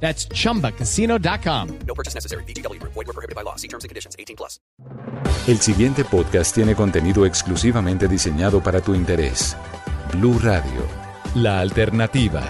That's chumbacasino.com. No purchase necessary. BGW. Void were prohibited by law. See terms and conditions. 18 plus. El siguiente podcast tiene contenido exclusivamente diseñado para tu interés. Blue Radio, la alternativa.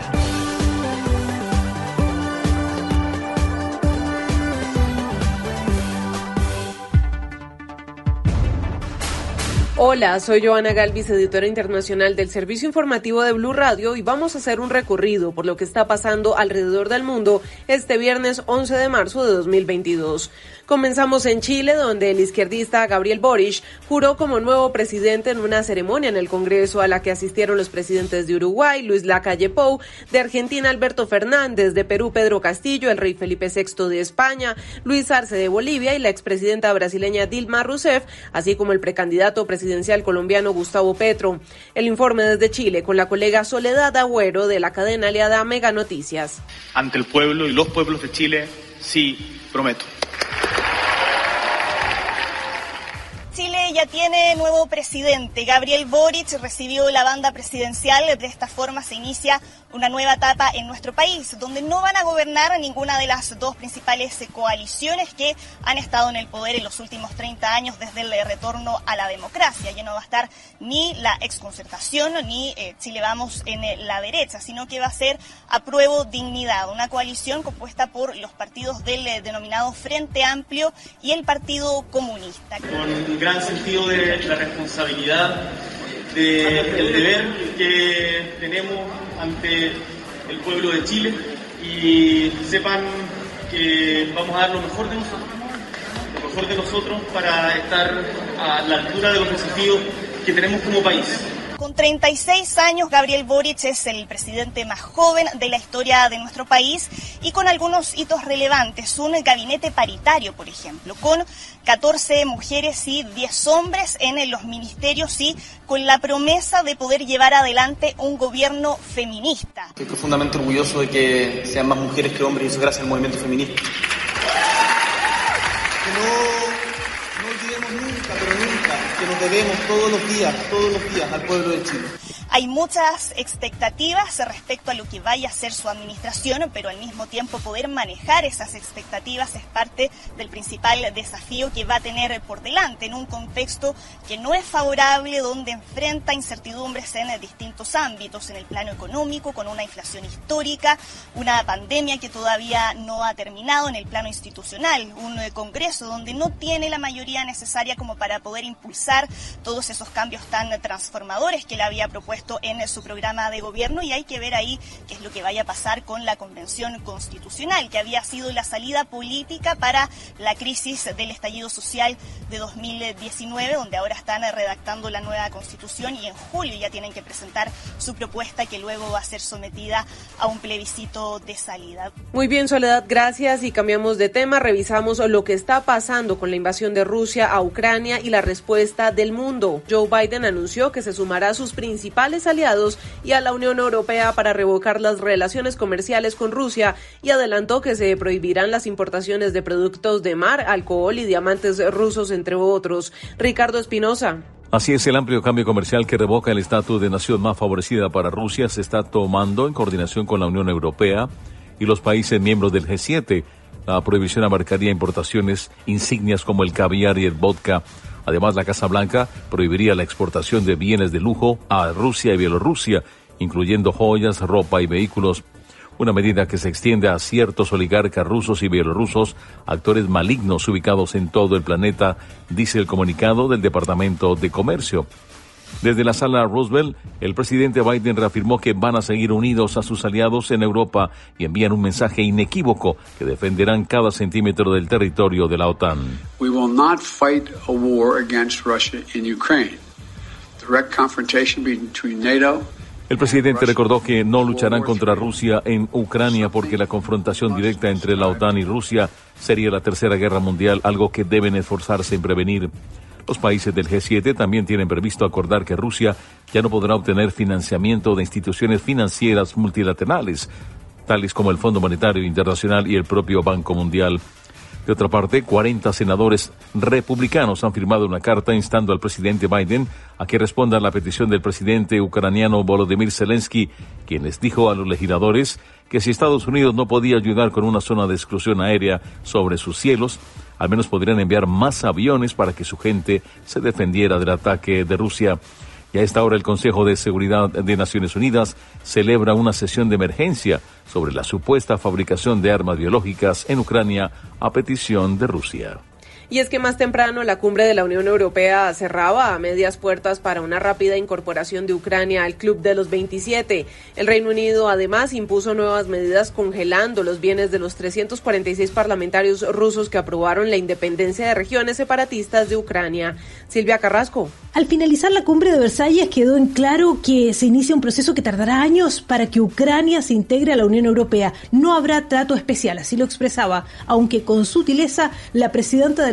Hola, soy Joana Galvis, editora internacional del Servicio Informativo de Blue Radio y vamos a hacer un recorrido por lo que está pasando alrededor del mundo este viernes 11 de marzo de 2022. Comenzamos en Chile, donde el izquierdista Gabriel Boric juró como nuevo presidente en una ceremonia en el Congreso a la que asistieron los presidentes de Uruguay, Luis Lacalle Pou, de Argentina Alberto Fernández, de Perú Pedro Castillo, el rey Felipe VI de España, Luis Arce de Bolivia y la expresidenta brasileña Dilma Rousseff, así como el precandidato presidencial colombiano Gustavo Petro. El informe desde Chile con la colega Soledad Agüero de la cadena aliada Mega Noticias. Ante el pueblo y los pueblos de Chile, sí, prometo. Ya tiene nuevo presidente. Gabriel Boric recibió la banda presidencial. De esta forma se inicia una nueva etapa en nuestro país, donde no van a gobernar ninguna de las dos principales coaliciones que han estado en el poder en los últimos 30 años desde el retorno a la democracia. Ya no va a estar ni la exconcertación ni eh, Chile Vamos en eh, la derecha, sino que va a ser apruebo dignidad, una coalición compuesta por los partidos del eh, denominado Frente Amplio y el Partido Comunista. Sentido de la responsabilidad, del deber que tenemos ante el pueblo de Chile y sepan que vamos a dar lo mejor de nosotros, lo mejor de nosotros para estar a la altura de los desafíos que tenemos como país. Con 36 años, Gabriel Boric es el presidente más joven de la historia de nuestro país y con algunos hitos relevantes. Un gabinete paritario, por ejemplo, con 14 mujeres y 10 hombres en los ministerios y con la promesa de poder llevar adelante un gobierno feminista. Estoy profundamente orgulloso de que sean más mujeres que hombres y eso gracias al movimiento feminista. Debemos todos los días, todos los días al pueblo de Chile. Hay muchas expectativas respecto a lo que vaya a ser su administración, pero al mismo tiempo poder manejar esas expectativas es parte del principal desafío que va a tener por delante en un contexto que no es favorable, donde enfrenta incertidumbres en distintos ámbitos, en el plano económico, con una inflación histórica, una pandemia que todavía no ha terminado, en el plano institucional, un Congreso donde no tiene la mayoría necesaria como para poder impulsar todos esos cambios tan transformadores que le había propuesto en su programa de gobierno y hay que ver ahí qué es lo que vaya a pasar con la Convención Constitucional, que había sido la salida política para la crisis del estallido social de 2019, donde ahora están redactando la nueva Constitución y en julio ya tienen que presentar su propuesta que luego va a ser sometida a un plebiscito de salida. Muy bien, Soledad, gracias y cambiamos de tema. Revisamos lo que está pasando con la invasión de Rusia a Ucrania y la respuesta del mundo. Joe Biden anunció que se sumará a sus principales aliados y a la Unión Europea para revocar las relaciones comerciales con Rusia y adelantó que se prohibirán las importaciones de productos de mar, alcohol y diamantes rusos, entre otros. Ricardo Espinosa. Así es, el amplio cambio comercial que revoca el estatus de nación más favorecida para Rusia se está tomando en coordinación con la Unión Europea y los países miembros del G7. La prohibición abarcaría importaciones insignias como el caviar y el vodka Además, la Casa Blanca prohibiría la exportación de bienes de lujo a Rusia y Bielorrusia, incluyendo joyas, ropa y vehículos. Una medida que se extiende a ciertos oligarcas rusos y bielorrusos, actores malignos ubicados en todo el planeta, dice el comunicado del Departamento de Comercio. Desde la sala Roosevelt, el presidente Biden reafirmó que van a seguir unidos a sus aliados en Europa y envían un mensaje inequívoco que defenderán cada centímetro del territorio de la OTAN. We will not fight a war against Russia in Ukraine. Direct confrontation between NATO El presidente recordó que no lucharán contra Rusia en Ucrania porque la confrontación directa entre la OTAN y Rusia sería la tercera guerra mundial, algo que deben esforzarse en prevenir. Los países del G7 también tienen previsto acordar que Rusia ya no podrá obtener financiamiento de instituciones financieras multilaterales, tales como el Fondo Monetario Internacional y el propio Banco Mundial. De otra parte, 40 senadores republicanos han firmado una carta instando al presidente Biden a que responda a la petición del presidente ucraniano Volodymyr Zelensky, quien les dijo a los legisladores que si Estados Unidos no podía ayudar con una zona de exclusión aérea sobre sus cielos, al menos podrían enviar más aviones para que su gente se defendiera del ataque de Rusia. Y a esta hora el Consejo de Seguridad de Naciones Unidas celebra una sesión de emergencia sobre la supuesta fabricación de armas biológicas en Ucrania a petición de Rusia. Y es que más temprano la cumbre de la Unión Europea cerraba a medias puertas para una rápida incorporación de Ucrania al Club de los 27. El Reino Unido además impuso nuevas medidas congelando los bienes de los 346 parlamentarios rusos que aprobaron la independencia de regiones separatistas de Ucrania. Silvia Carrasco. Al finalizar la cumbre de Versalles quedó en claro que se inicia un proceso que tardará años para que Ucrania se integre a la Unión Europea. No habrá trato especial, así lo expresaba, aunque con sutileza la presidenta de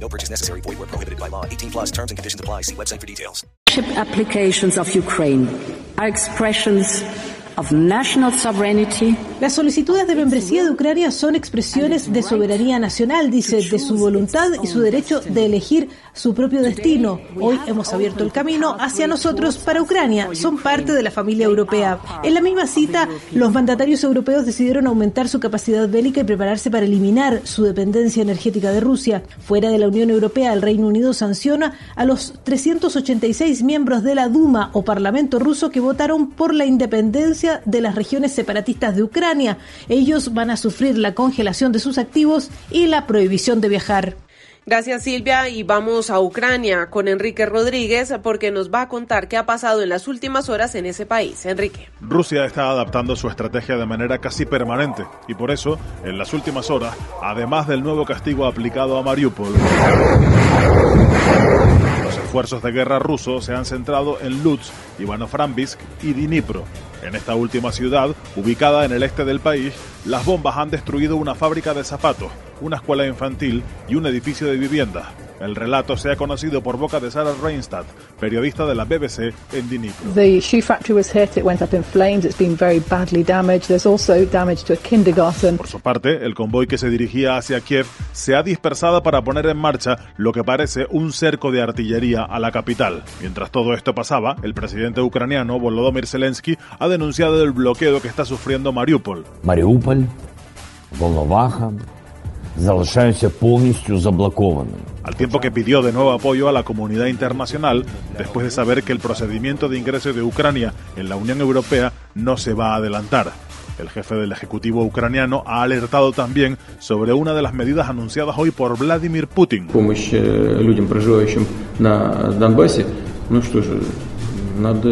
No purchase necessary. Void where prohibited by law. 18 plus terms and conditions apply. See website for details. Applications of Ukraine are expressions of national sovereignty. Las solicitudes de membresía de Ucrania son expresiones de soberanía nacional, dice, de su voluntad y su derecho de elegir su propio destino. Hoy hemos abierto el camino hacia nosotros para Ucrania. Son parte de la familia europea. En la misma cita, los mandatarios europeos decidieron aumentar su capacidad bélica y prepararse para eliminar su dependencia energética de Rusia. Fuera de la Unión Europea, el Reino Unido sanciona a los 386 miembros de la Duma o Parlamento ruso que votaron por la independencia de las regiones separatistas de Ucrania. Ellos van a sufrir la congelación de sus activos y la prohibición de viajar. Gracias Silvia y vamos a Ucrania con Enrique Rodríguez porque nos va a contar qué ha pasado en las últimas horas en ese país. Enrique. Rusia está adaptando su estrategia de manera casi permanente y por eso en las últimas horas, además del nuevo castigo aplicado a Mariupol, los esfuerzos de guerra rusos se han centrado en Lutsk, Ivano-Frankivsk y Dnipro. En esta última ciudad, ubicada en el este del país, las bombas han destruido una fábrica de zapatos, una escuela infantil y un edificio de vivienda. El relato se ha conocido por boca de Sarah Reinstadt, periodista de la BBC en Dnipro. The shoe factory was hit, it went up in flames, it's been very badly damaged. There's also damage to a kindergarten. Por su parte, el convoy que se dirigía hacia Kiev se ha dispersado para poner en marcha lo que parece un cerco de artillería a la capital. Mientras todo esto pasaba, el presidente ucraniano Volodymyr Zelensky ha denunciado el bloqueo que está sufriendo Mariupol. Mariupol, Volnovakha, al tiempo que pidió de nuevo apoyo a la comunidad internacional después de saber que el procedimiento de ingreso de Ucrania en la Unión Europea no se va a adelantar. El jefe del Ejecutivo ucraniano ha alertado también sobre una de las medidas anunciadas hoy por Vladimir Putin. надо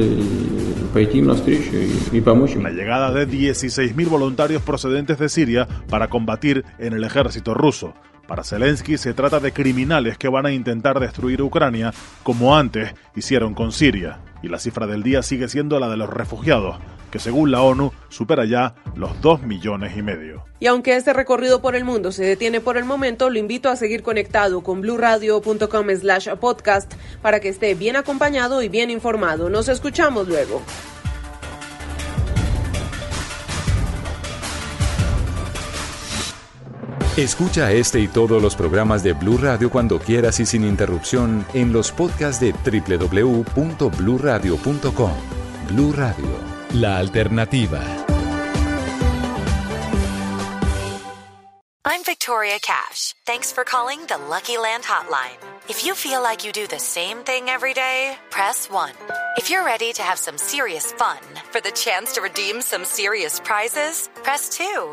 пойти им навстречу y, y помочь им. La llegada de 16.000 voluntarios procedentes de Siria para combatir en el ejército ruso. Para Zelensky se trata de criminales que van a intentar destruir Ucrania como antes hicieron con Siria. Y la cifra del día sigue siendo la de los refugiados, que según la ONU supera ya los 2 millones y medio. Y aunque este recorrido por el mundo se detiene por el momento, lo invito a seguir conectado con bluradio.com slash podcast para que esté bien acompañado y bien informado. Nos escuchamos luego. Escucha este y todos los programas de Blue Radio cuando quieras y sin interrupción en los podcasts de www.bluradio.com. Blue Radio, la alternativa. I'm Victoria Cash. Thanks for calling the Lucky Land Hotline. If you feel like you do the same thing every day, press 1. If you're ready to have some serious fun for the chance to redeem some serious prizes, press 2.